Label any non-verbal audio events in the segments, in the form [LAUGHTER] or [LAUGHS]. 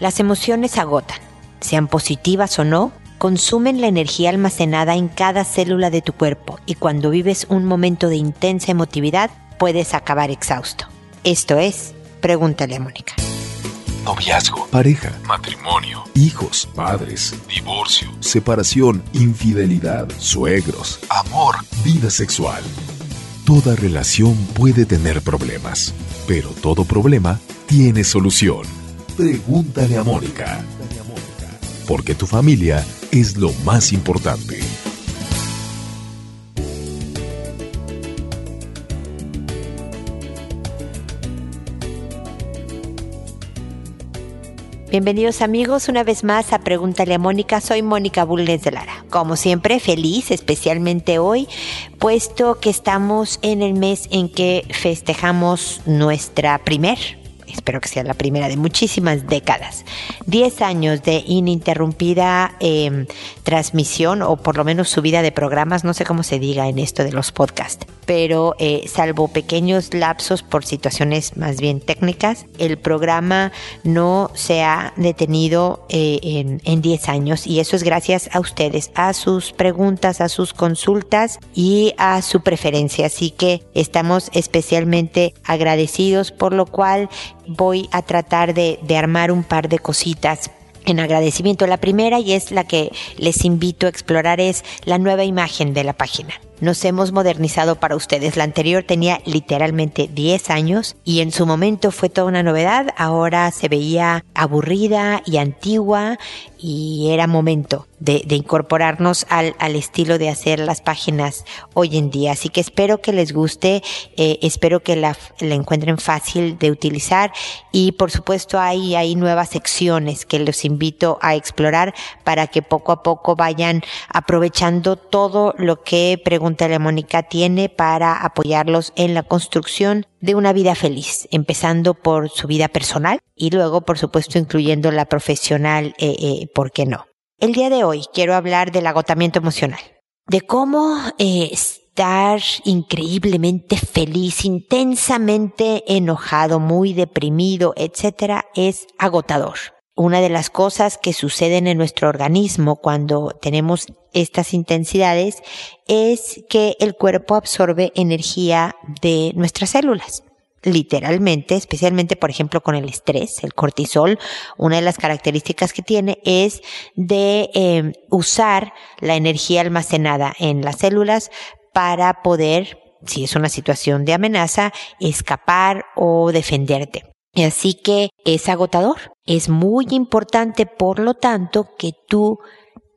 Las emociones agotan, sean positivas o no, consumen la energía almacenada en cada célula de tu cuerpo y cuando vives un momento de intensa emotividad puedes acabar exhausto. Esto es, pregúntale a Mónica. Noviazgo, pareja, matrimonio, hijos, padres, divorcio, separación, infidelidad, suegros, amor, vida sexual. Toda relación puede tener problemas, pero todo problema tiene solución. Pregúntale a Mónica. Porque tu familia es lo más importante. Bienvenidos amigos una vez más a Pregúntale a Mónica. Soy Mónica Bulnes de Lara. Como siempre, feliz, especialmente hoy, puesto que estamos en el mes en que festejamos nuestra primer espero que sea la primera de muchísimas décadas. Diez años de ininterrumpida em, transmisión o por lo menos subida de programas, no sé cómo se diga en esto de los podcasts, pero eh, salvo pequeños lapsos por situaciones más bien técnicas, el programa no se ha detenido eh, en, 10 años y eso es gracias a ustedes, a sus preguntas, a sus consultas y a su preferencia. Así que estamos especialmente agradecidos por lo cual voy a tratar de, de armar un par de cositas en agradecimiento. La primera y es la que les invito a explorar es la nueva imagen de la página. Nos hemos modernizado para ustedes. La anterior tenía literalmente 10 años y en su momento fue toda una novedad. Ahora se veía aburrida y antigua y era momento de, incorporarnos al, estilo de hacer las páginas hoy en día. Así que espero que les guste, eh, espero que la, la, encuentren fácil de utilizar y por supuesto hay, hay nuevas secciones que los invito a explorar para que poco a poco vayan aprovechando todo lo que Mónica tiene para apoyarlos en la construcción de una vida feliz, empezando por su vida personal y luego, por supuesto, incluyendo la profesional, eh, eh, ¿por qué no? El día de hoy quiero hablar del agotamiento emocional, de cómo eh, estar increíblemente feliz, intensamente enojado, muy deprimido, etcétera, es agotador una de las cosas que suceden en nuestro organismo cuando tenemos estas intensidades es que el cuerpo absorbe energía de nuestras células. Literalmente, especialmente por ejemplo con el estrés, el cortisol, una de las características que tiene es de eh, usar la energía almacenada en las células para poder, si es una situación de amenaza, escapar o defenderte. Así que es agotador. Es muy importante, por lo tanto, que tú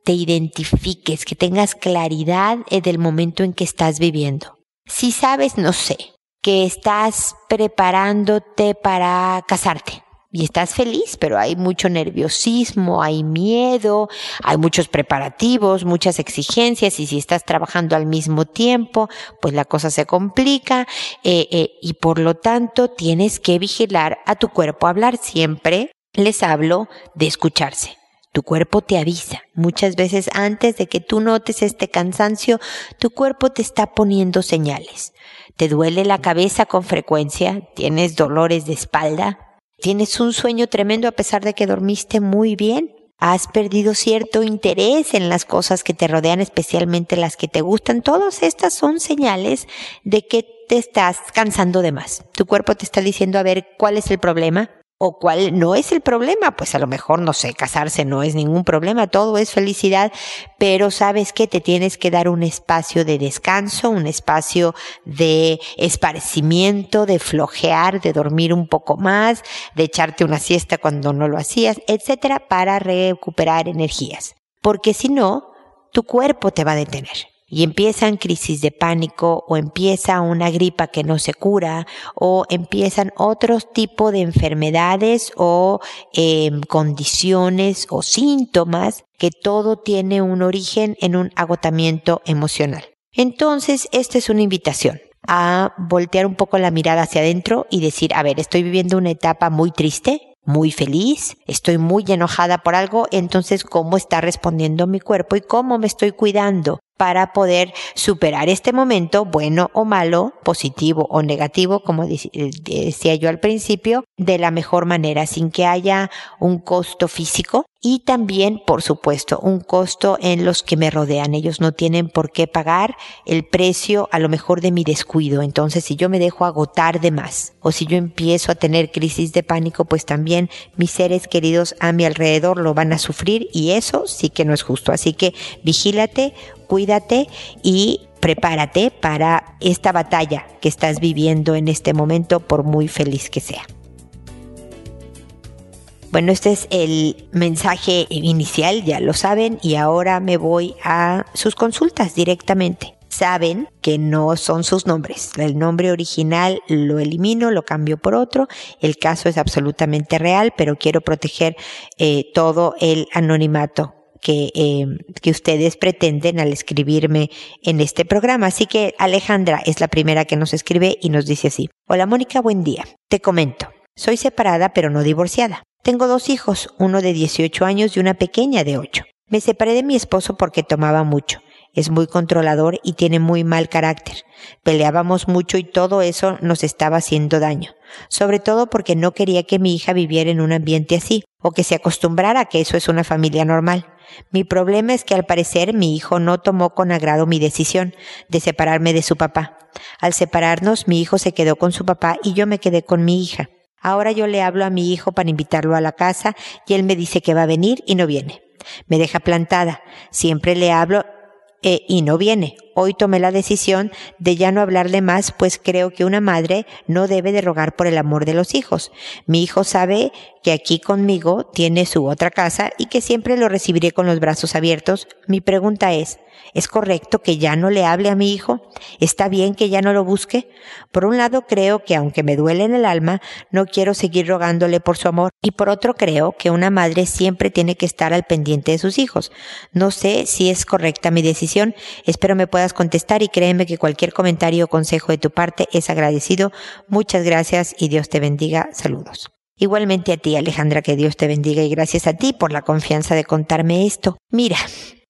te identifiques, que tengas claridad del momento en que estás viviendo. Si sabes, no sé, que estás preparándote para casarte, y estás feliz, pero hay mucho nerviosismo, hay miedo, hay muchos preparativos, muchas exigencias y si estás trabajando al mismo tiempo, pues la cosa se complica eh, eh, y por lo tanto tienes que vigilar a tu cuerpo. Hablar siempre, les hablo de escucharse. Tu cuerpo te avisa. Muchas veces antes de que tú notes este cansancio, tu cuerpo te está poniendo señales. ¿Te duele la cabeza con frecuencia? ¿Tienes dolores de espalda? ¿Tienes un sueño tremendo a pesar de que dormiste muy bien? ¿Has perdido cierto interés en las cosas que te rodean, especialmente las que te gustan? Todas estas son señales de que te estás cansando de más. Tu cuerpo te está diciendo a ver cuál es el problema, o cuál no es el problema, pues a lo mejor, no sé, casarse no es ningún problema, todo es felicidad, pero sabes que te tienes que dar un espacio de descanso, un espacio de esparcimiento, de flojear, de dormir un poco más, de echarte una siesta cuando no lo hacías, etcétera, para recuperar energías. Porque si no, tu cuerpo te va a detener y empiezan crisis de pánico o empieza una gripa que no se cura o empiezan otros tipos de enfermedades o em, condiciones o síntomas que todo tiene un origen en un agotamiento emocional. Entonces, esta es una invitación a voltear un poco la mirada hacia adentro y decir, a ver, estoy viviendo una etapa muy triste, muy feliz, estoy muy enojada por algo, entonces cómo está respondiendo mi cuerpo y cómo me estoy cuidando para poder superar este momento, bueno o malo, positivo o negativo, como eh, decía yo al principio, de la mejor manera, sin que haya un costo físico y también, por supuesto, un costo en los que me rodean. Ellos no tienen por qué pagar el precio a lo mejor de mi descuido. Entonces, si yo me dejo agotar de más o si yo empiezo a tener crisis de pánico, pues también mis seres queridos a mi alrededor lo van a sufrir y eso sí que no es justo. Así que vigílate, cuídate y prepárate para esta batalla que estás viviendo en este momento, por muy feliz que sea. Bueno, este es el mensaje inicial, ya lo saben, y ahora me voy a sus consultas directamente. Saben que no son sus nombres. El nombre original lo elimino, lo cambio por otro. El caso es absolutamente real, pero quiero proteger eh, todo el anonimato que, eh, que ustedes pretenden al escribirme en este programa. Así que Alejandra es la primera que nos escribe y nos dice así. Hola Mónica, buen día. Te comento. Soy separada pero no divorciada. Tengo dos hijos, uno de 18 años y una pequeña de 8. Me separé de mi esposo porque tomaba mucho. Es muy controlador y tiene muy mal carácter. Peleábamos mucho y todo eso nos estaba haciendo daño. Sobre todo porque no quería que mi hija viviera en un ambiente así, o que se acostumbrara a que eso es una familia normal. Mi problema es que al parecer mi hijo no tomó con agrado mi decisión de separarme de su papá. Al separarnos, mi hijo se quedó con su papá y yo me quedé con mi hija. Ahora yo le hablo a mi hijo para invitarlo a la casa y él me dice que va a venir y no viene. Me deja plantada. Siempre le hablo eh, y no viene. Hoy tomé la decisión de ya no hablarle más, pues creo que una madre no debe de rogar por el amor de los hijos. Mi hijo sabe que aquí conmigo tiene su otra casa y que siempre lo recibiré con los brazos abiertos. Mi pregunta es, ¿Es correcto que ya no le hable a mi hijo? ¿Está bien que ya no lo busque? Por un lado creo que aunque me duele en el alma, no quiero seguir rogándole por su amor. Y por otro creo que una madre siempre tiene que estar al pendiente de sus hijos. No sé si es correcta mi decisión. Espero me contestar y créeme que cualquier comentario o consejo de tu parte es agradecido. Muchas gracias y Dios te bendiga. Saludos. Igualmente a ti, Alejandra, que Dios te bendiga y gracias a ti por la confianza de contarme esto. Mira,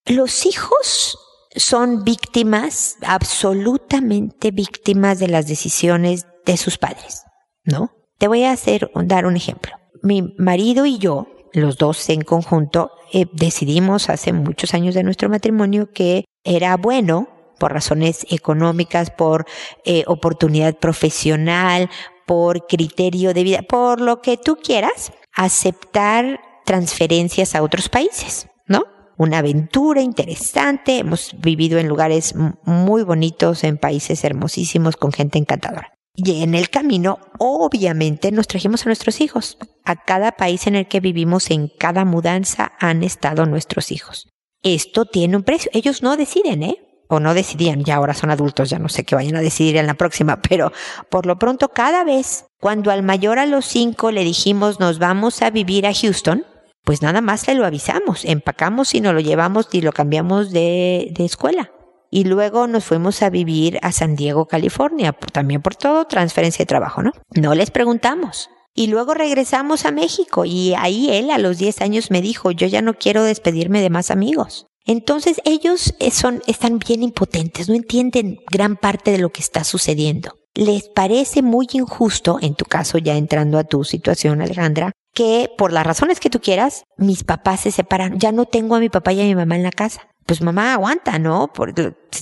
los hijos son víctimas, absolutamente víctimas de las decisiones de sus padres, ¿no? Te voy a hacer, dar un ejemplo. Mi marido y yo, los dos en conjunto, eh, decidimos hace muchos años de nuestro matrimonio que era bueno, por razones económicas, por eh, oportunidad profesional, por criterio de vida, por lo que tú quieras, aceptar transferencias a otros países, ¿no? una aventura interesante. Hemos vivido en lugares muy bonitos, en países hermosísimos, con gente encantadora. Y en el camino, obviamente, nos trajimos a nuestros hijos. A cada país en el que vivimos, en cada mudanza, han estado nuestros hijos. Esto tiene un precio. Ellos no deciden, ¿eh? O no decidían, ya ahora son adultos, ya no sé qué vayan a decidir en la próxima, [LAUGHS] pero por lo pronto cada vez, cuando al mayor a los cinco le dijimos nos vamos a vivir a Houston, pues nada más le lo avisamos, empacamos y nos lo llevamos y lo cambiamos de, de escuela. Y luego nos fuimos a vivir a San Diego, California, también por todo transferencia de trabajo, ¿no? No les preguntamos. Y luego regresamos a México y ahí él a los 10 años me dijo, yo ya no quiero despedirme de más amigos. Entonces ellos son, están bien impotentes, no entienden gran parte de lo que está sucediendo. Les parece muy injusto, en tu caso ya entrando a tu situación Alejandra, que por las razones que tú quieras, mis papás se separan. Ya no tengo a mi papá y a mi mamá en la casa. Pues mamá, aguanta, ¿no? Por,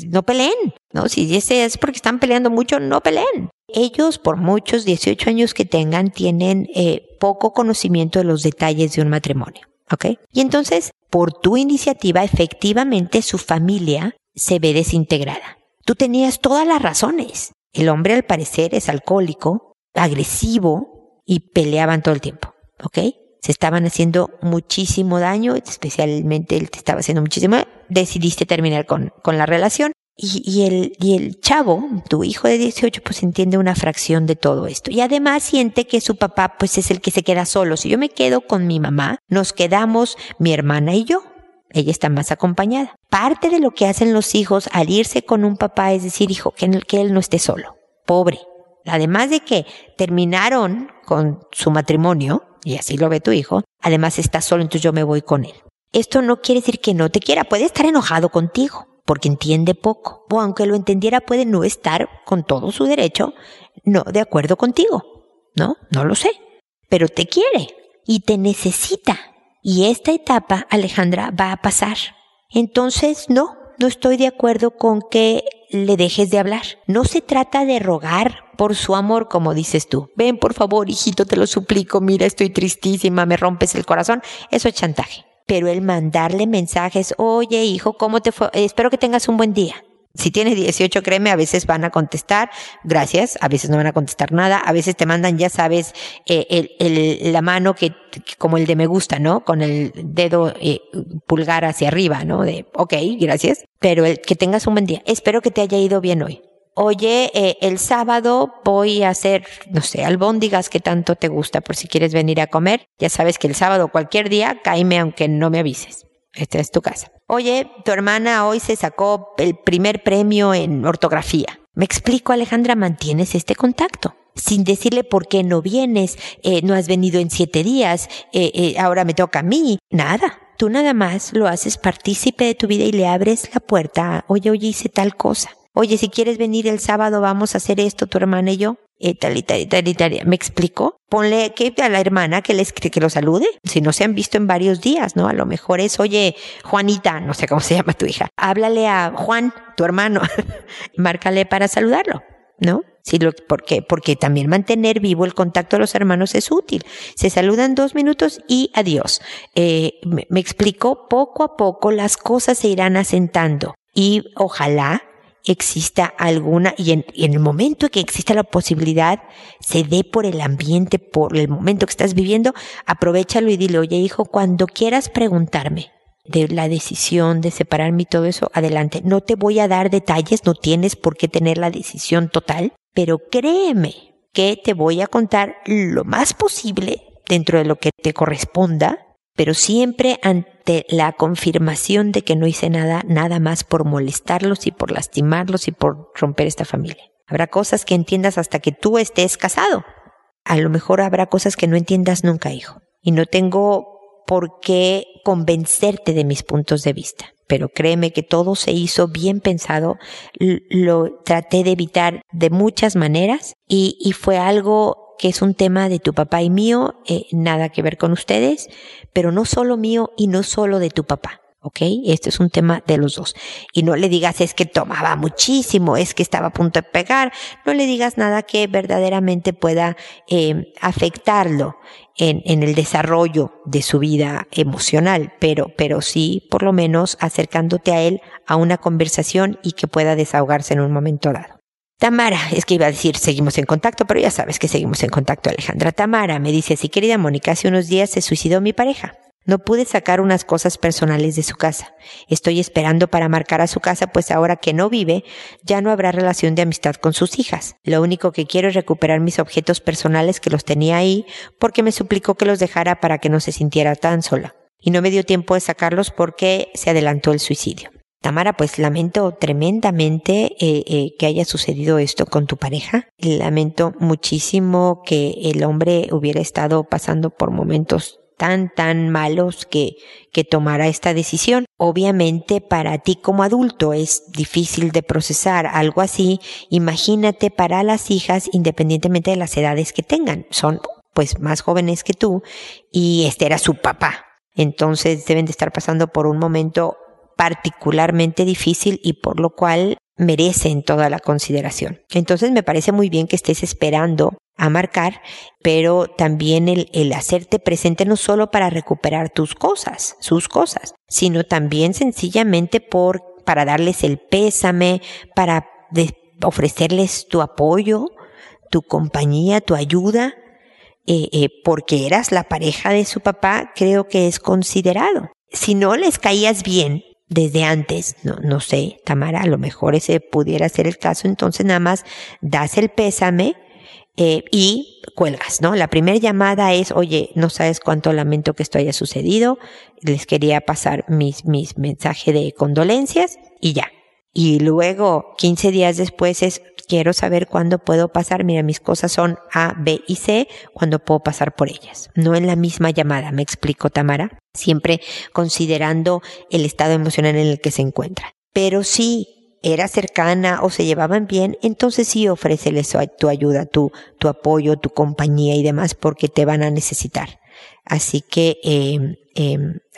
no peleen, ¿no? Si ese es porque están peleando mucho, no peleen. Ellos, por muchos 18 años que tengan, tienen eh, poco conocimiento de los detalles de un matrimonio, ¿ok? Y entonces, por tu iniciativa, efectivamente su familia se ve desintegrada. Tú tenías todas las razones. El hombre al parecer es alcohólico, agresivo y peleaban todo el tiempo. ¿ok? Se estaban haciendo muchísimo daño, especialmente él te estaba haciendo muchísimo, decidiste terminar con, con la relación y, el, y el chavo, tu hijo de 18, pues entiende una fracción de todo esto. Y además siente que su papá, pues es el que se queda solo. Si yo me quedo con mi mamá, nos quedamos mi hermana y yo. Ella está más acompañada. Parte de lo que hacen los hijos al irse con un papá es decir, hijo, que, que él no esté solo. Pobre. Además de que terminaron con su matrimonio, y así lo ve tu hijo, además está solo, entonces yo me voy con él. Esto no quiere decir que no te quiera, puede estar enojado contigo, porque entiende poco, o aunque lo entendiera puede no estar con todo su derecho, no de acuerdo contigo. No, no lo sé, pero te quiere y te necesita. Y esta etapa, Alejandra, va a pasar. Entonces, no, no estoy de acuerdo con que le dejes de hablar. No se trata de rogar por su amor, como dices tú. Ven, por favor, hijito, te lo suplico, mira, estoy tristísima, me rompes el corazón. Eso es chantaje. Pero el mandarle mensajes, oye, hijo, ¿cómo te fue? Espero que tengas un buen día. Si tienes 18, créeme, a veces van a contestar, gracias, a veces no van a contestar nada, a veces te mandan, ya sabes, eh, el, el, la mano que, como el de me gusta, ¿no? Con el dedo eh, pulgar hacia arriba, ¿no? De, ok, gracias, pero el, que tengas un buen día. Espero que te haya ido bien hoy. Oye, eh, el sábado voy a hacer, no sé, albóndigas que tanto te gusta por si quieres venir a comer. Ya sabes que el sábado cualquier día, caíme aunque no me avises. Esta es tu casa. Oye, tu hermana hoy se sacó el primer premio en ortografía. Me explico, Alejandra, mantienes este contacto. Sin decirle por qué no vienes, eh, no has venido en siete días, eh, ahora me toca a mí. Nada. Tú nada más lo haces partícipe de tu vida y le abres la puerta. Oye, oye, hice tal cosa. Oye, si quieres venir el sábado, vamos a hacer esto, tu hermana y yo y tal y tal y tal y tal. ¿Me explico? Ponle que a la hermana que les que lo salude, si no se han visto en varios días, ¿no? A lo mejor es, oye, Juanita, no sé cómo se llama tu hija, háblale a Juan, tu hermano, [LAUGHS] márcale para saludarlo, ¿no? Sí, lo, ¿Por qué? Porque también mantener vivo el contacto de los hermanos es útil. Se saludan dos minutos y adiós. Eh, me, me explico, poco a poco las cosas se irán asentando y ojalá exista alguna, y en, el momento que exista la posibilidad, se dé por el ambiente, por el momento que estás viviendo, aprovechalo y dile, oye hijo, cuando quieras preguntarme de la decisión de separarme y todo eso, adelante. No te voy a dar detalles, no tienes por qué tener la decisión total, pero créeme que te voy a contar lo más posible dentro de lo que te corresponda pero siempre ante la confirmación de que no hice nada, nada más por molestarlos y por lastimarlos y por romper esta familia. Habrá cosas que entiendas hasta que tú estés casado. A lo mejor habrá cosas que no entiendas nunca, hijo. Y no tengo por qué convencerte de mis puntos de vista. Pero créeme que todo se hizo bien pensado, lo traté de evitar de muchas maneras y, y fue algo que es un tema de tu papá y mío, eh, nada que ver con ustedes, pero no solo mío y no solo de tu papá. ¿ok? Este es un tema de los dos. Y no le digas es que tomaba muchísimo, es que estaba a punto de pegar, no le digas nada que verdaderamente pueda eh, afectarlo en, en, el desarrollo de su vida emocional, pero, pero sí por lo menos acercándote a él a una conversación y que pueda desahogarse en un momento dado. Tamara, es que iba a decir seguimos en contacto, pero ya sabes que seguimos en contacto, Alejandra. Tamara me dice así, querida Mónica, hace unos días se suicidó mi pareja. No pude sacar unas cosas personales de su casa. Estoy esperando para marcar a su casa, pues ahora que no vive, ya no habrá relación de amistad con sus hijas. Lo único que quiero es recuperar mis objetos personales que los tenía ahí, porque me suplicó que los dejara para que no se sintiera tan sola. Y no me dio tiempo de sacarlos porque se adelantó el suicidio. Tamara, pues lamento tremendamente eh, eh, que haya sucedido esto con tu pareja. Lamento muchísimo que el hombre hubiera estado pasando por momentos tan, tan malos que, que tomara esta decisión. Obviamente para ti como adulto es difícil de procesar algo así. Imagínate para las hijas independientemente de las edades que tengan. Son pues más jóvenes que tú y este era su papá. Entonces deben de estar pasando por un momento particularmente difícil y por lo cual merecen toda la consideración. Entonces me parece muy bien que estés esperando a marcar, pero también el, hacerte presente no solo para recuperar tus cosas, sus cosas, sino también sencillamente por, para darles el pésame, para ofrecerles tu apoyo, tu compañía, tu ayuda, eh, eh, porque eras la pareja de su papá, creo que es considerado. Si no les caías bien, desde antes, no, no sé, Tamara, a lo mejor ese pudiera ser el caso, entonces nada más das el pésame eh, y cuelgas, ¿no? La primera llamada es, oye, no sabes cuánto lamento que esto haya sucedido, les quería pasar mis, mis mensajes de condolencias y ya. Y luego, 15 días después es, quiero saber cuándo puedo pasar. Mira, mis cosas son A, B y C, cuándo puedo pasar por ellas. No en la misma llamada, me explico, Tamara. Siempre considerando el estado emocional en el que se encuentra. Pero si era cercana o se llevaban bien, entonces sí ofréceles tu ayuda, tu, tu apoyo, tu compañía y demás, porque te van a necesitar. Así que eh,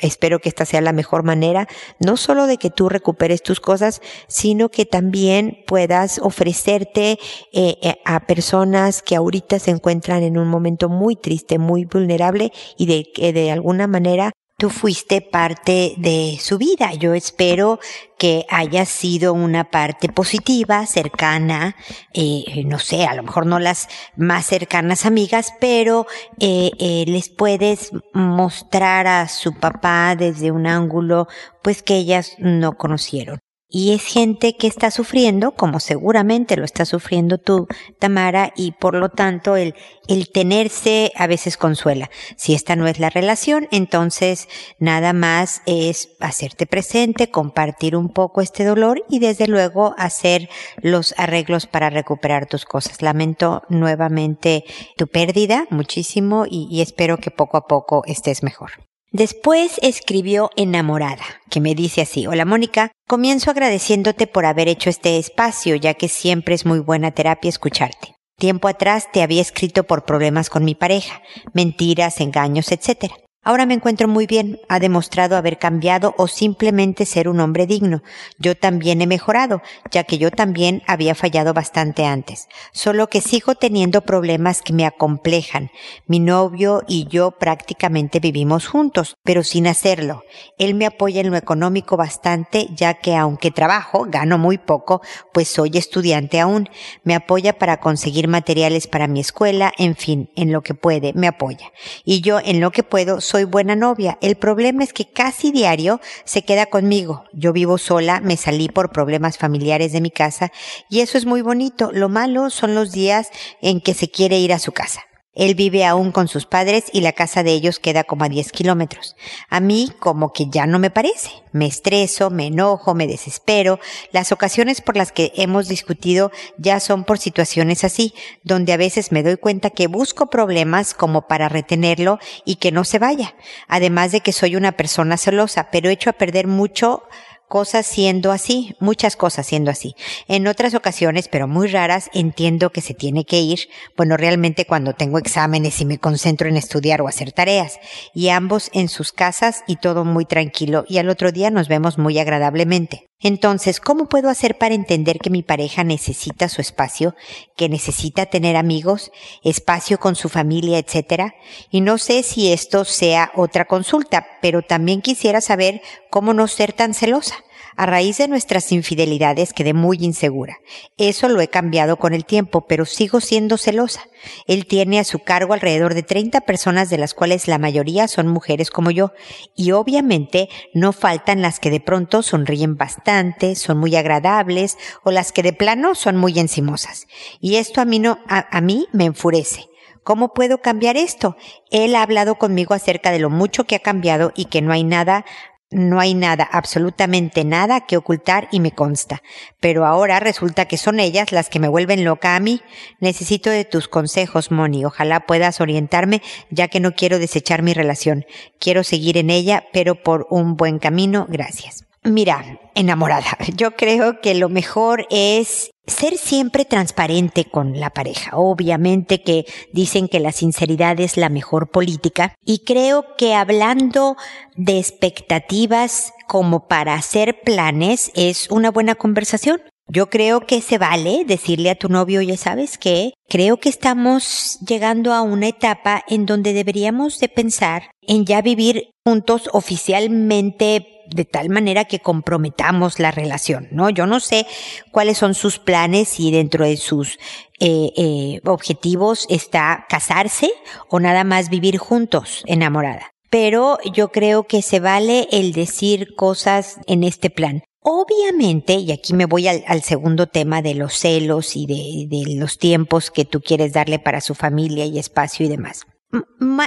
espero que esta sea la mejor manera, no solo de que tú recuperes tus cosas, sino que también puedas ofrecerte eh, eh a personas que ahorita se encuentran en un momento muy triste, muy vulnerable y de que de alguna manera tú fuiste parte de su vida. Yo espero que haya sido una parte positiva, cercana, eh, no sé, a lo mejor no las más cercanas amigas, pero eh, eh, les puedes mostrar a su papá desde un ángulo pues que ellas no conocieron y es gente que está sufriendo, como seguramente lo está sufriendo tú, Tamara, y por lo tanto el, el tenerse a veces consuela. Si esta no es la relación, entonces nada más es hacerte presente, compartir un poco este dolor y desde luego hacer los arreglos para recuperar tus cosas. Lamento nuevamente tu pérdida muchísimo y, y espero que poco a poco estés mejor. Después escribió Enamorada, que me dice así, hola Mónica, comienzo agradeciéndote por haber hecho este espacio, ya que siempre es muy buena terapia escucharte. Tiempo atrás te había escrito por problemas con mi pareja, mentiras, engaños, etc. Ahora me encuentro muy bien, ha demostrado haber cambiado o simplemente ser un hombre digno. Yo también he mejorado, ya que yo también había fallado bastante antes. Solo que sigo teniendo problemas que me acomplejan. Mi novio y yo prácticamente vivimos juntos, pero sin hacerlo. Él me apoya en lo económico bastante, ya que aunque trabajo, gano muy poco, pues soy estudiante aún. Me apoya para conseguir materiales para mi escuela, en fin, en lo que puede, me apoya. Y yo en lo que puedo, soy buena novia. El problema es que casi diario se queda conmigo. Yo vivo sola, me salí por problemas familiares de mi casa y eso es muy bonito. Lo malo son los días en que se quiere ir a su casa. Él vive aún con sus padres y la casa de ellos queda como a 10 kilómetros. A mí como que ya no me parece. Me estreso, me enojo, me desespero. Las ocasiones por las que hemos discutido ya son por situaciones así, donde a veces me doy cuenta que busco problemas como para retenerlo y que no se vaya. Además de que soy una persona celosa, pero he hecho a perder mucho cosas siendo así, muchas cosas siendo así. En otras ocasiones, pero muy raras, entiendo que se tiene que ir, bueno, realmente cuando tengo exámenes y me concentro en estudiar o hacer tareas, y ambos en sus casas y todo muy tranquilo, y al otro día nos vemos muy agradablemente. Entonces, ¿cómo puedo hacer para entender que mi pareja necesita su espacio, que necesita tener amigos, espacio con su familia, etcétera? Y no sé si esto sea otra consulta, pero también quisiera saber cómo no ser tan celosa. A raíz de nuestras infidelidades quedé muy insegura. Eso lo he cambiado con el tiempo, pero sigo siendo celosa. Él tiene a su cargo alrededor de 30 personas de las cuales la mayoría son mujeres como yo, y obviamente no faltan las que de pronto sonríen bastante, son muy agradables, o las que de plano son muy encimosas. Y esto a mí no, a, a mí me enfurece. ¿Cómo puedo cambiar esto? Él ha hablado conmigo acerca de lo mucho que ha cambiado y que no hay nada no hay nada, absolutamente nada que ocultar y me consta. Pero ahora resulta que son ellas las que me vuelven loca a mí. Necesito de tus consejos, Moni. Ojalá puedas orientarme, ya que no quiero desechar mi relación. Quiero seguir en ella, pero por un buen camino. Gracias. Mira, enamorada, [LAUGHS] yo creo que lo mejor es ser siempre transparente con la pareja. Obviamente que dicen que la sinceridad es la mejor política y creo que hablando de expectativas como para hacer planes es una buena conversación. Yo creo que se vale decirle a tu novio, ya sabes que creo que estamos llegando a una etapa en donde deberíamos de pensar en ya vivir juntos oficialmente de tal manera que comprometamos la relación, ¿no? Yo no sé cuáles son sus planes y dentro de sus eh, eh, objetivos está casarse o nada más vivir juntos, enamorada. Pero yo creo que se vale el decir cosas en este plan. Obviamente, y aquí me voy al, segundo tema de los celos y de, los tiempos que tú quieres darle para su familia y espacio y demás.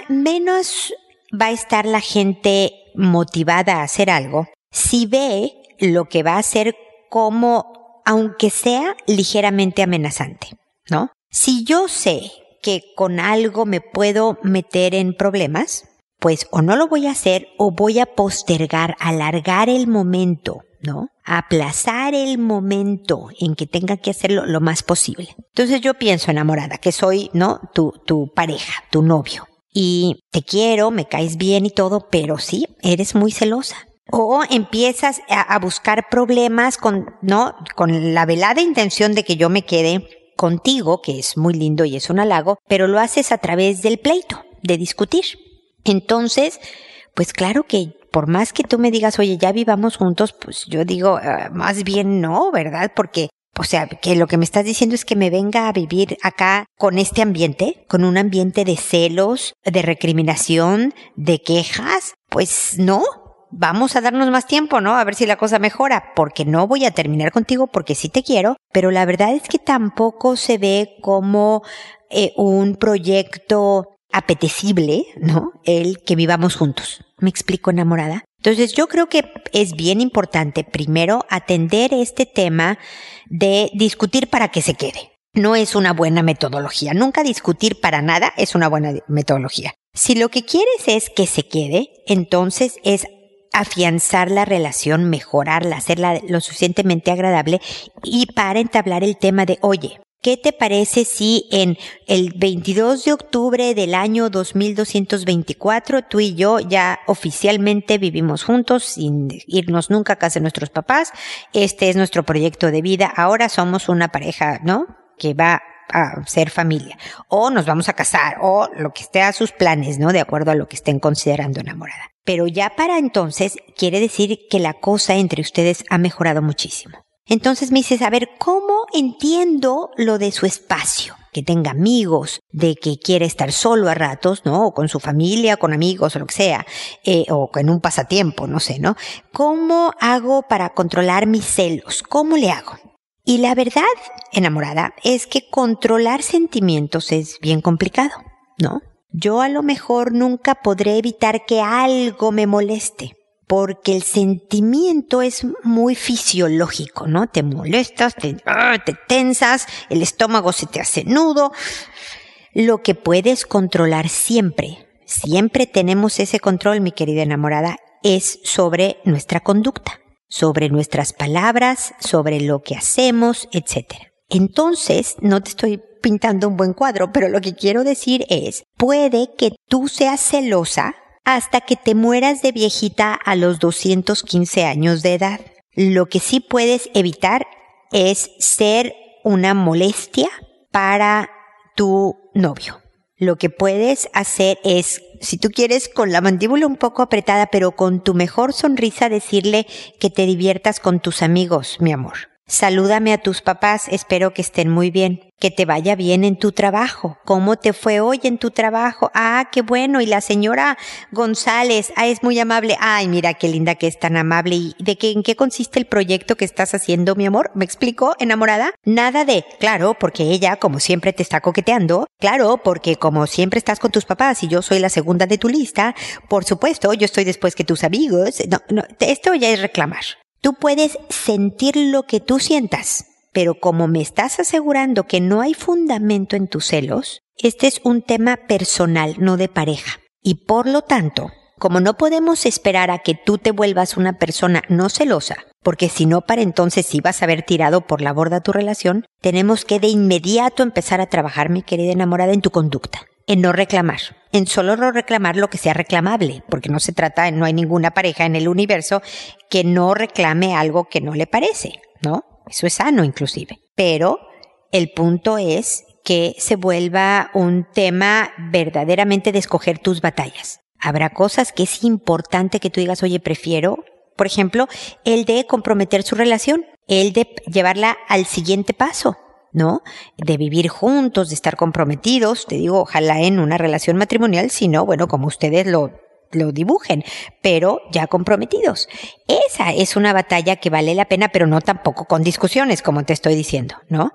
Menos va a estar la gente motivada a hacer algo si ve lo que va a hacer como, aunque sea ligeramente amenazante, ¿no? Si yo sé que con algo me puedo meter en problemas, pues o no lo voy a hacer o voy a postergar, alargar el momento ¿no? Aplazar el momento en que tenga que hacerlo lo más posible. Entonces yo pienso enamorada, que soy, ¿no? Tu, tu pareja, tu novio. Y te quiero, me caes bien y todo, pero sí, eres muy celosa. O empiezas a, buscar problemas con, ¿no? Con la velada intención de que yo me quede contigo, que es muy lindo y es un halago, pero lo haces a través del pleito, de discutir. Entonces, pues claro que por más que tú me digas, oye, ya vivamos juntos, pues yo digo, ah, más bien no, ¿verdad? Porque, o sea, que lo que me estás diciendo es que me venga a vivir acá con este ambiente, con un ambiente de celos, de recriminación, de quejas, pues no, vamos a darnos más tiempo, ¿no? A ver si la cosa mejora, porque no voy a terminar contigo porque sí te quiero, pero la verdad es que tampoco se ve como eh, un proyecto apetecible, ¿no? El que vivamos juntos. ¿Me explico enamorada? Entonces yo creo que es bien importante primero atender este tema de discutir para que se quede. No es una buena metodología. Nunca discutir para nada es una buena metodología. Si lo que quieres es que se quede, entonces es afianzar la relación, mejorarla, hacerla lo suficientemente agradable y para entablar el tema de, oye, ¿Qué te parece si en el 22 de octubre del año 2224 tú y yo ya oficialmente vivimos juntos sin irnos nunca a casa de nuestros papás? Este es nuestro proyecto de vida. Ahora somos una pareja, ¿no? Que va a ser familia. O nos vamos a casar o lo que esté a sus planes, ¿no? De acuerdo a lo que estén considerando enamorada. Pero ya para entonces quiere decir que la cosa entre ustedes ha mejorado muchísimo. Entonces me dices, a ver, ¿cómo entiendo lo de su espacio? Que tenga amigos, de que quiere estar solo a ratos, ¿no? O con su familia, con amigos o lo que sea, eh, o en un pasatiempo, no sé, ¿no? ¿Cómo hago para controlar mis celos? ¿Cómo le hago? Y la verdad, enamorada, es que controlar sentimientos es bien complicado, ¿no? Yo a lo mejor nunca podré evitar que algo me moleste porque el sentimiento es muy fisiológico, ¿no? Te molestas, te, ah, te, tensas, el estómago se te hace nudo. Lo que puedes controlar siempre, siempre tenemos ese control, mi querida enamorada, es sobre nuestra conducta, sobre nuestras palabras, sobre lo que hacemos, etc. Entonces, no te estoy pintando un buen cuadro, pero lo que quiero decir es, puede que tú seas celosa hasta que te mueras de viejita a los 215 años de edad. Lo que sí puedes evitar es ser una molestia para tu novio. Lo que puedes hacer es, si tú quieres, con la mandíbula un poco apretada, pero con tu mejor sonrisa, decirle que te diviertas con tus amigos, mi amor. Salúdame a tus papás, espero que estén muy bien. Que te vaya bien en tu trabajo. ¿Cómo te fue hoy en tu trabajo? Ah, qué bueno. Y la señora González, ah, es muy amable. Ay, mira qué linda que es tan amable. ¿Y de qué, en qué consiste el proyecto que estás haciendo, mi amor? ¿Me explico, enamorada? Nada de, claro, porque ella, como siempre, te está coqueteando. Claro, porque como siempre estás con tus papás y yo soy la segunda de tu lista, por supuesto, yo estoy después que tus amigos. No, no, esto ya es reclamar. Tú puedes sentir lo que tú sientas, pero como me estás asegurando que no hay fundamento en tus celos, este es un tema personal, no de pareja. Y por lo tanto, como no podemos esperar a que tú te vuelvas una persona no celosa, porque si no para entonces vas a haber tirado por la borda tu relación, tenemos que de inmediato empezar a trabajar, mi querida enamorada, en tu conducta en no reclamar, en solo no reclamar lo que sea reclamable, porque no se trata, no hay ninguna pareja en el universo que no reclame algo que no le parece, ¿no? Eso es sano inclusive. Pero el punto es que se vuelva un tema verdaderamente de escoger tus batallas. Habrá cosas que es importante que tú digas, oye, prefiero, por ejemplo, el de comprometer su relación, el de llevarla al siguiente paso. ¿no? De vivir juntos, de estar comprometidos, te digo, ojalá en una relación matrimonial, sino, bueno, como ustedes lo, lo dibujen, pero ya comprometidos. Esa es una batalla que vale la pena, pero no tampoco con discusiones, como te estoy diciendo, ¿no?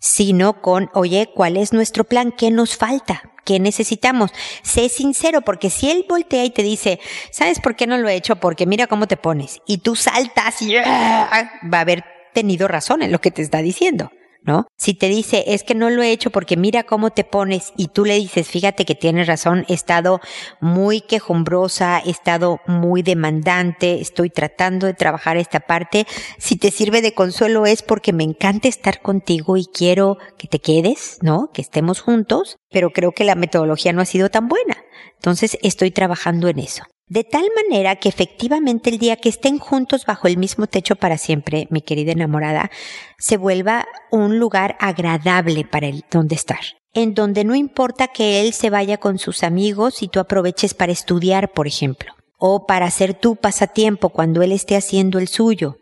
Sino con, oye, ¿cuál es nuestro plan? ¿Qué nos falta? ¿Qué necesitamos? Sé sincero, porque si él voltea y te dice, ¿sabes por qué no lo he hecho? Porque mira cómo te pones. Y tú saltas y ¡ah! va a haber tenido razón en lo que te está diciendo. ¿No? Si te dice, es que no lo he hecho porque mira cómo te pones y tú le dices, fíjate que tienes razón, he estado muy quejumbrosa, he estado muy demandante, estoy tratando de trabajar esta parte, si te sirve de consuelo es porque me encanta estar contigo y quiero que te quedes, ¿no? Que estemos juntos, pero creo que la metodología no ha sido tan buena. Entonces estoy trabajando en eso. De tal manera que efectivamente el día que estén juntos bajo el mismo techo para siempre, mi querida enamorada, se vuelva un lugar agradable para él donde estar. En donde no importa que él se vaya con sus amigos y tú aproveches para estudiar, por ejemplo, o para hacer tu pasatiempo cuando él esté haciendo el suyo,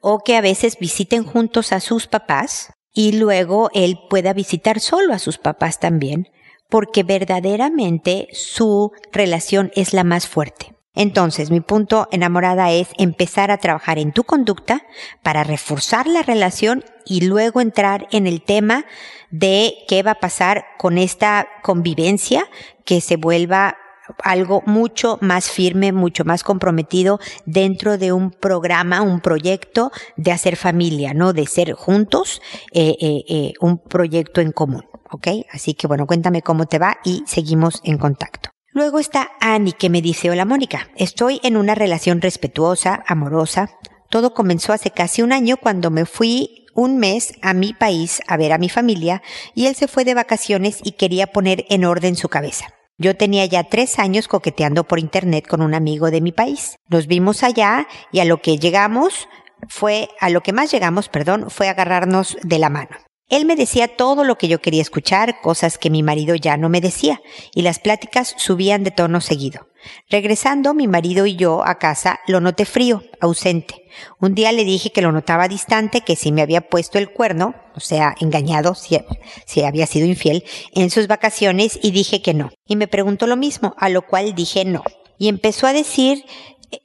o que a veces visiten juntos a sus papás y luego él pueda visitar solo a sus papás también, porque verdaderamente su relación es la más fuerte. Entonces, mi punto enamorada es empezar a trabajar en tu conducta para reforzar la relación y luego entrar en el tema de qué va a pasar con esta convivencia que se vuelva algo mucho más firme, mucho más comprometido dentro de un programa, un proyecto de hacer familia, ¿no? De ser juntos, eh, eh, eh, un proyecto en común. ¿Ok? Así que bueno, cuéntame cómo te va y seguimos en contacto. Luego está Annie que me dice, hola Mónica, estoy en una relación respetuosa, amorosa. Todo comenzó hace casi un año cuando me fui un mes a mi país a ver a mi familia y él se fue de vacaciones y quería poner en orden su cabeza. Yo tenía ya tres años coqueteando por internet con un amigo de mi país. Nos vimos allá y a lo que llegamos fue, a lo que más llegamos, perdón, fue agarrarnos de la mano. Él me decía todo lo que yo quería escuchar, cosas que mi marido ya no me decía, y las pláticas subían de tono seguido. Regresando mi marido y yo a casa, lo noté frío, ausente. Un día le dije que lo notaba distante, que si me había puesto el cuerno, o sea, engañado, si, si había sido infiel, en sus vacaciones, y dije que no. Y me preguntó lo mismo, a lo cual dije no. Y empezó a decir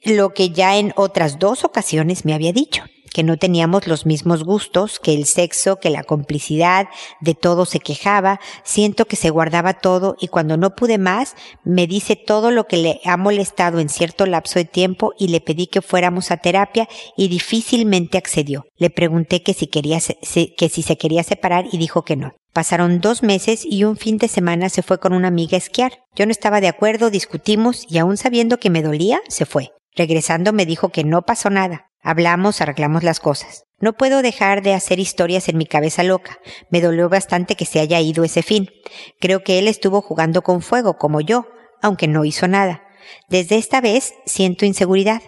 lo que ya en otras dos ocasiones me había dicho que no teníamos los mismos gustos, que el sexo, que la complicidad, de todo se quejaba, siento que se guardaba todo y cuando no pude más, me dice todo lo que le ha molestado en cierto lapso de tiempo y le pedí que fuéramos a terapia y difícilmente accedió. Le pregunté que si quería, que si se quería separar y dijo que no. Pasaron dos meses y un fin de semana se fue con una amiga a esquiar. Yo no estaba de acuerdo, discutimos y aún sabiendo que me dolía, se fue. Regresando me dijo que no pasó nada. Hablamos, arreglamos las cosas. No puedo dejar de hacer historias en mi cabeza loca. Me dolió bastante que se haya ido ese fin. Creo que él estuvo jugando con fuego, como yo, aunque no hizo nada. Desde esta vez siento inseguridad.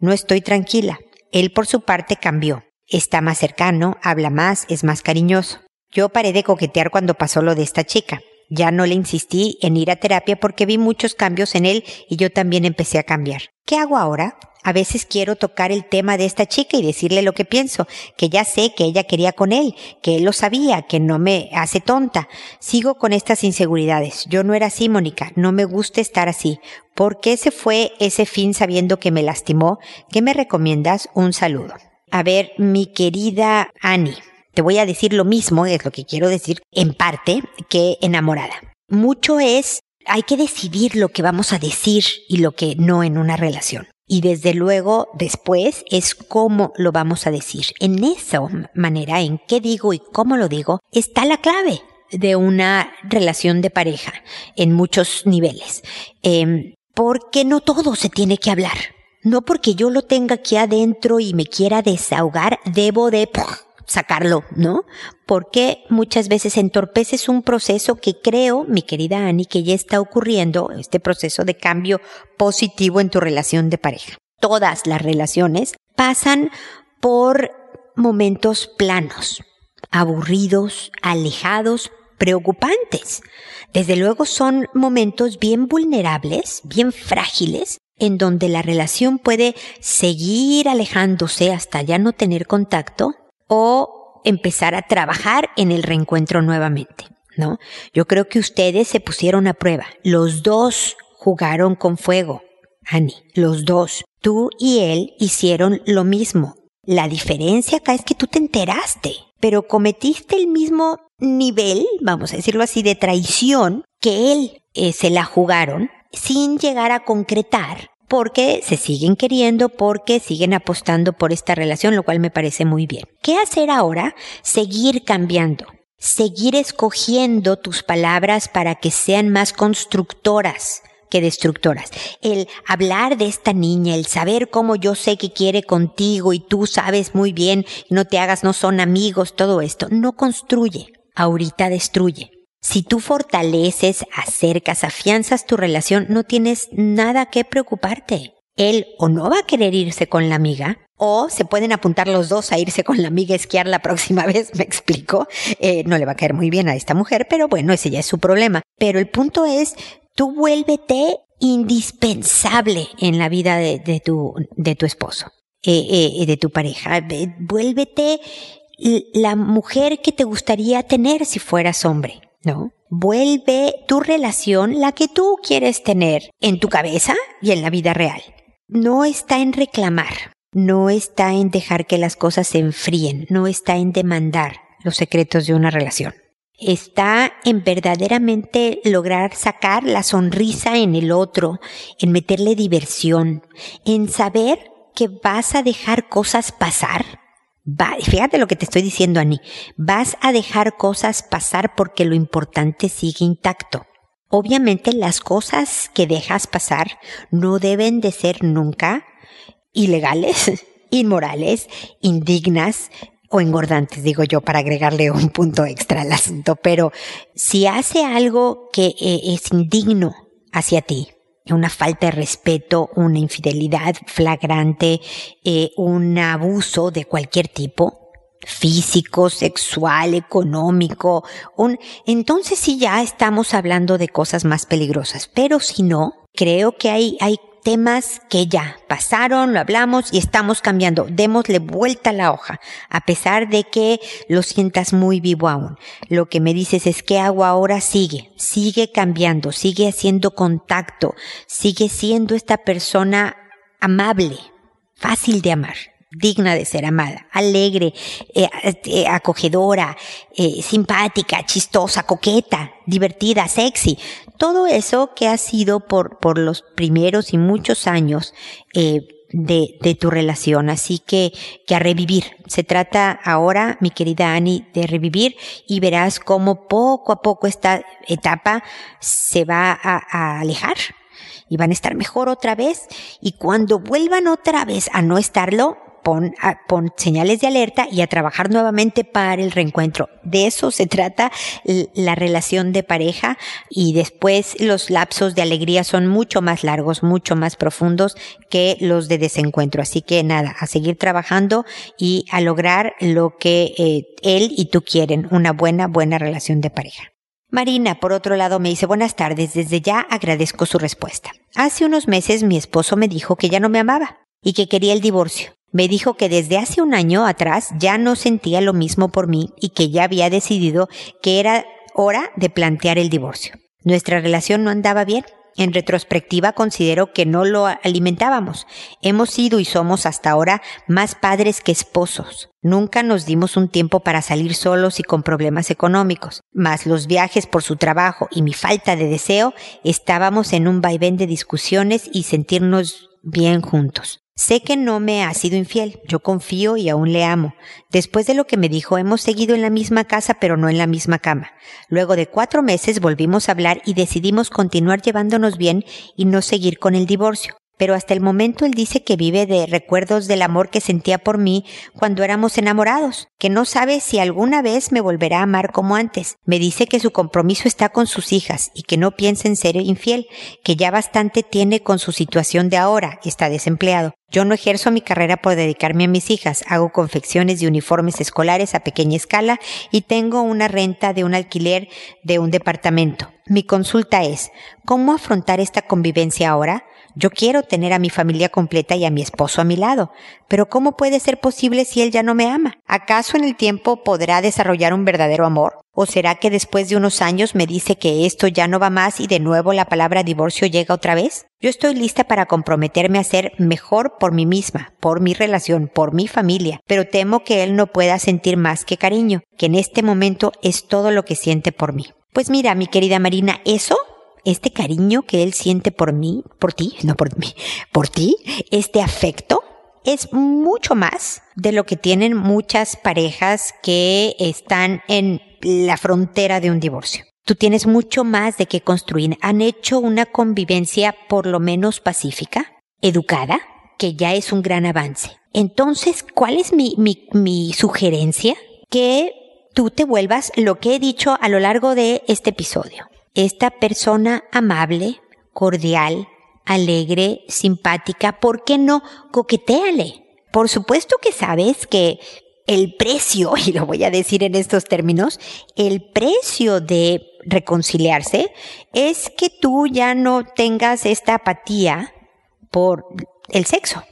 No estoy tranquila. Él por su parte cambió. Está más cercano, habla más, es más cariñoso. Yo paré de coquetear cuando pasó lo de esta chica. Ya no le insistí en ir a terapia porque vi muchos cambios en él y yo también empecé a cambiar. ¿Qué hago ahora? A veces quiero tocar el tema de esta chica y decirle lo que pienso, que ya sé que ella quería con él, que él lo sabía, que no me hace tonta. Sigo con estas inseguridades. Yo no era así, Mónica. No me gusta estar así. ¿Por qué se fue ese fin sabiendo que me lastimó? ¿Qué me recomiendas? Un saludo. A ver, mi querida Annie, te voy a decir lo mismo, es lo que quiero decir, en parte, que enamorada. Mucho es, hay que decidir lo que vamos a decir y lo que no en una relación. Y desde luego después es cómo lo vamos a decir. En esa manera, en qué digo y cómo lo digo, está la clave de una relación de pareja en muchos niveles. Eh, porque no todo se tiene que hablar. No porque yo lo tenga aquí adentro y me quiera desahogar, debo de sacarlo, ¿no? Porque muchas veces entorpeces un proceso que creo, mi querida Ani, que ya está ocurriendo, este proceso de cambio positivo en tu relación de pareja. Todas las relaciones pasan por momentos planos, aburridos, alejados, preocupantes. Desde luego son momentos bien vulnerables, bien frágiles, en donde la relación puede seguir alejándose hasta ya no tener contacto o empezar a trabajar en el reencuentro nuevamente, ¿no? Yo creo que ustedes se pusieron a prueba. Los dos jugaron con fuego, Ani, los dos. Tú y él hicieron lo mismo. La diferencia acá es que tú te enteraste, pero cometiste el mismo nivel, vamos a decirlo así, de traición que él eh, se la jugaron sin llegar a concretar porque se siguen queriendo, porque siguen apostando por esta relación, lo cual me parece muy bien. ¿Qué hacer ahora? Seguir cambiando, seguir escogiendo tus palabras para que sean más constructoras que destructoras. El hablar de esta niña, el saber cómo yo sé que quiere contigo y tú sabes muy bien, no te hagas, no son amigos, todo esto, no construye, ahorita destruye. Si tú fortaleces, acercas, afianzas tu relación, no tienes nada que preocuparte. Él o no va a querer irse con la amiga, o se pueden apuntar los dos a irse con la amiga a esquiar la próxima [LAUGHS] vez, me explico. Eh, no le va a caer muy bien a esta mujer, pero bueno, ese ya es su problema. Pero el punto es, tú vuélvete indispensable en la vida de, tu, de tu esposo, eh, eh, de tu pareja. Vuélvete la mujer que te gustaría tener si fueras hombre. ¿No? Vuelve tu relación la que tú quieres tener en tu cabeza y en la vida real. No está en reclamar, no está en dejar que las cosas se enfríen, no está en demandar los secretos de una relación. Está en verdaderamente lograr sacar la sonrisa en el otro, en meterle diversión, en saber que vas a dejar cosas pasar fíjate lo que te estoy diciendo, Ani, vas a dejar cosas pasar porque lo importante sigue intacto. Obviamente las cosas que dejas pasar no deben de ser nunca ilegales, [LAUGHS] inmorales, indignas o engordantes, digo yo, para agregarle un punto extra al asunto. Pero si hace algo que eh, es indigno hacia ti, una falta de respeto, una infidelidad flagrante, eh, un abuso de cualquier tipo, físico, sexual, económico, entonces sí ya estamos hablando de cosas más peligrosas. Pero si no, creo que hay, hay temas que ya pasaron, lo hablamos y estamos cambiando. Démosle vuelta a la hoja, a pesar de que lo sientas muy vivo aún. Lo que me dices es que hago ahora sigue, sigue cambiando, sigue haciendo contacto, sigue siendo esta persona amable, fácil de amar digna de ser amada, alegre, eh, eh, acogedora, eh, simpática, chistosa, coqueta, divertida, sexy. Todo eso que ha sido por, por los primeros y muchos años de, de, tu relación. Así que, que a revivir. Se trata ahora, mi querida Annie, de revivir y verás cómo poco a poco esta etapa se va a, a alejar y van a estar mejor otra vez. Y cuando vuelvan otra vez a no estarlo, pon, señales de alerta y a trabajar nuevamente para el reencuentro. De eso se trata la relación de pareja y después los lapsos de alegría son mucho más largos, mucho más profundos que los de desencuentro. Así que nada, a seguir trabajando y a lograr lo que eh, él y tú quieren, una buena, buena relación de pareja. Marina, por otro lado, me dice buenas tardes. Desde ya agradezco su respuesta. Hace unos meses mi esposo me dijo que ya no me amaba y que quería el divorcio. Me dijo que desde hace un año atrás ya no sentía lo mismo por mí y que ya había decidido que era hora de plantear el divorcio. Nuestra relación no andaba bien. En retrospectiva considero que no lo alimentábamos. Hemos sido y somos hasta ahora más padres que esposos. Nunca nos dimos un tiempo para salir solos y con problemas económicos. Más los viajes por su trabajo y mi falta de deseo, estábamos en un vaivén de discusiones y sentirnos bien juntos. Sé que no me ha sido infiel, yo confío y aún le amo. Después de lo que me dijo, hemos seguido en la misma casa pero no en la misma cama. Luego de cuatro meses volvimos a hablar y decidimos continuar llevándonos bien y no seguir con el divorcio pero hasta el momento él dice que vive de recuerdos del amor que sentía por mí cuando éramos enamorados, que no sabe si alguna vez me volverá a amar como antes. Me dice que su compromiso está con sus hijas y que no piensa en ser infiel, que ya bastante tiene con su situación de ahora, está desempleado. Yo no ejerzo mi carrera por dedicarme a mis hijas, hago confecciones de uniformes escolares a pequeña escala y tengo una renta de un alquiler de un departamento. Mi consulta es, ¿cómo afrontar esta convivencia ahora? Yo quiero tener a mi familia completa y a mi esposo a mi lado, pero ¿cómo puede ser posible si él ya no me ama? ¿Acaso en el tiempo podrá desarrollar un verdadero amor? ¿O será que después de unos años me dice que esto ya no va más y de nuevo la palabra divorcio llega otra vez? Yo estoy lista para comprometerme a ser mejor por mí misma, por mi relación, por mi familia, pero temo que él no pueda sentir más que cariño, que en este momento es todo lo que siente por mí. Pues mira, mi querida Marina, eso este cariño que él siente por mí, por ti, no por mí, por ti, este afecto, es mucho más de lo que tienen muchas parejas que están en la frontera de un divorcio. Tú tienes mucho más de qué construir. Han hecho una convivencia por lo menos pacífica, educada, que ya es un gran avance. Entonces, ¿cuál es mi, mi, sugerencia? Que tú te vuelvas lo que he dicho a lo largo de este episodio. Esta persona amable, cordial, alegre, simpática, ¿por qué no coqueteale? Por supuesto que sabes que el precio, [LAUGHS] y lo voy a decir en estos términos, el precio de reconciliarse es que tú ya no tengas esta apatía por el sexo.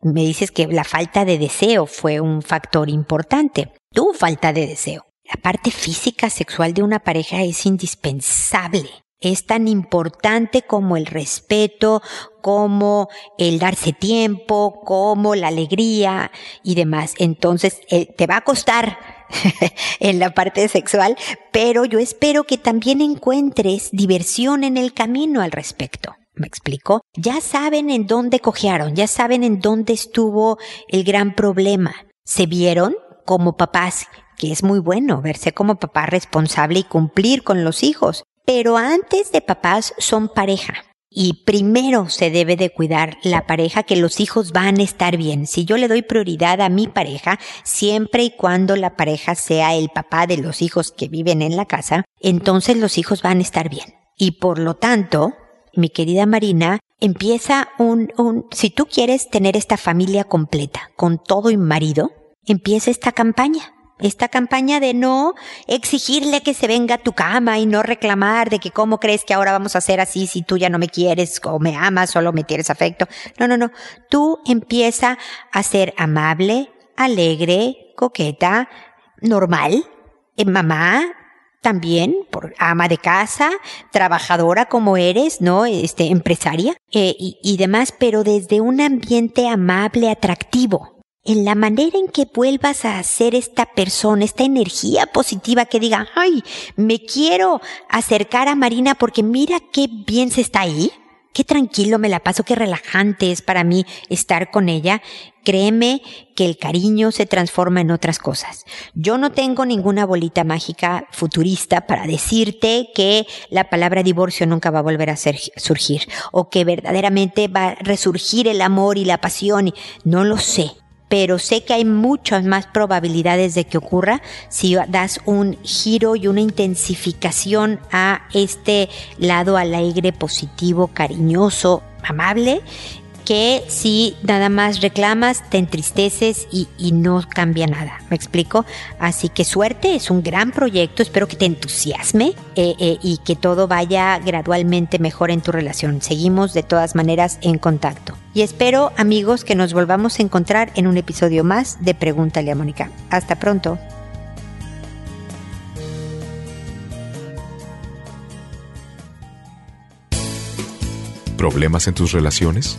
Me dices que la falta de deseo fue un factor importante. Tu falta de deseo. La parte física sexual de una pareja es indispensable. Es tan importante como el respeto, como el darse tiempo, como la alegría y demás. Entonces, eh, te va a costar [LAUGHS] en la parte sexual, pero yo espero que también encuentres diversión en el camino al respecto. ¿Me explico? Ya saben en dónde cojearon, ya saben en dónde estuvo el gran problema. Se vieron como papás, que es muy bueno verse como papá responsable y cumplir con los hijos. Pero antes de papás son pareja. Y primero se debe de cuidar la pareja que los hijos van a estar bien. Si yo le doy prioridad a mi pareja, siempre y cuando la pareja sea el papá de los hijos que viven en la casa, entonces los hijos van a estar bien. Y por lo tanto, mi querida Marina, empieza un, un, si tú quieres tener esta familia completa, con todo y marido, empieza esta campaña. Esta campaña de no exigirle que se venga a tu cama y no reclamar de que cómo crees que ahora vamos a hacer así si tú ya no me quieres o me amas, solo me tienes afecto. No, no, no. Tú empieza a ser amable, alegre, coqueta, normal, eh, mamá, también por ama de casa, trabajadora como eres, ¿no? Este, empresaria eh, y, y demás, pero desde un ambiente amable, atractivo. En la manera en que vuelvas a ser esta persona, esta energía positiva que diga, ay, me quiero acercar a Marina porque mira qué bien se está ahí qué tranquilo me la paso, qué relajante es para mí estar con ella, créeme que el cariño se transforma en otras cosas. Yo no tengo ninguna bolita mágica futurista para decirte que la palabra divorcio nunca va a volver a surgir o que verdaderamente va a resurgir el amor y la pasión. No lo sé pero sé que hay muchas más probabilidades de que ocurra si das un giro y una intensificación a este lado alegre, positivo, cariñoso, amable que si nada más reclamas, te entristeces y, no cambia nada. ¿Me explico? Así que suerte, es un gran proyecto, espero que te entusiasme eh, eh, y que todo vaya gradualmente mejor en tu relación. Seguimos de todas maneras en contacto. Y espero, amigos, que nos volvamos a encontrar en un episodio más de Pregúntale a Mónica. Hasta pronto. ¿Problemas en tus relaciones?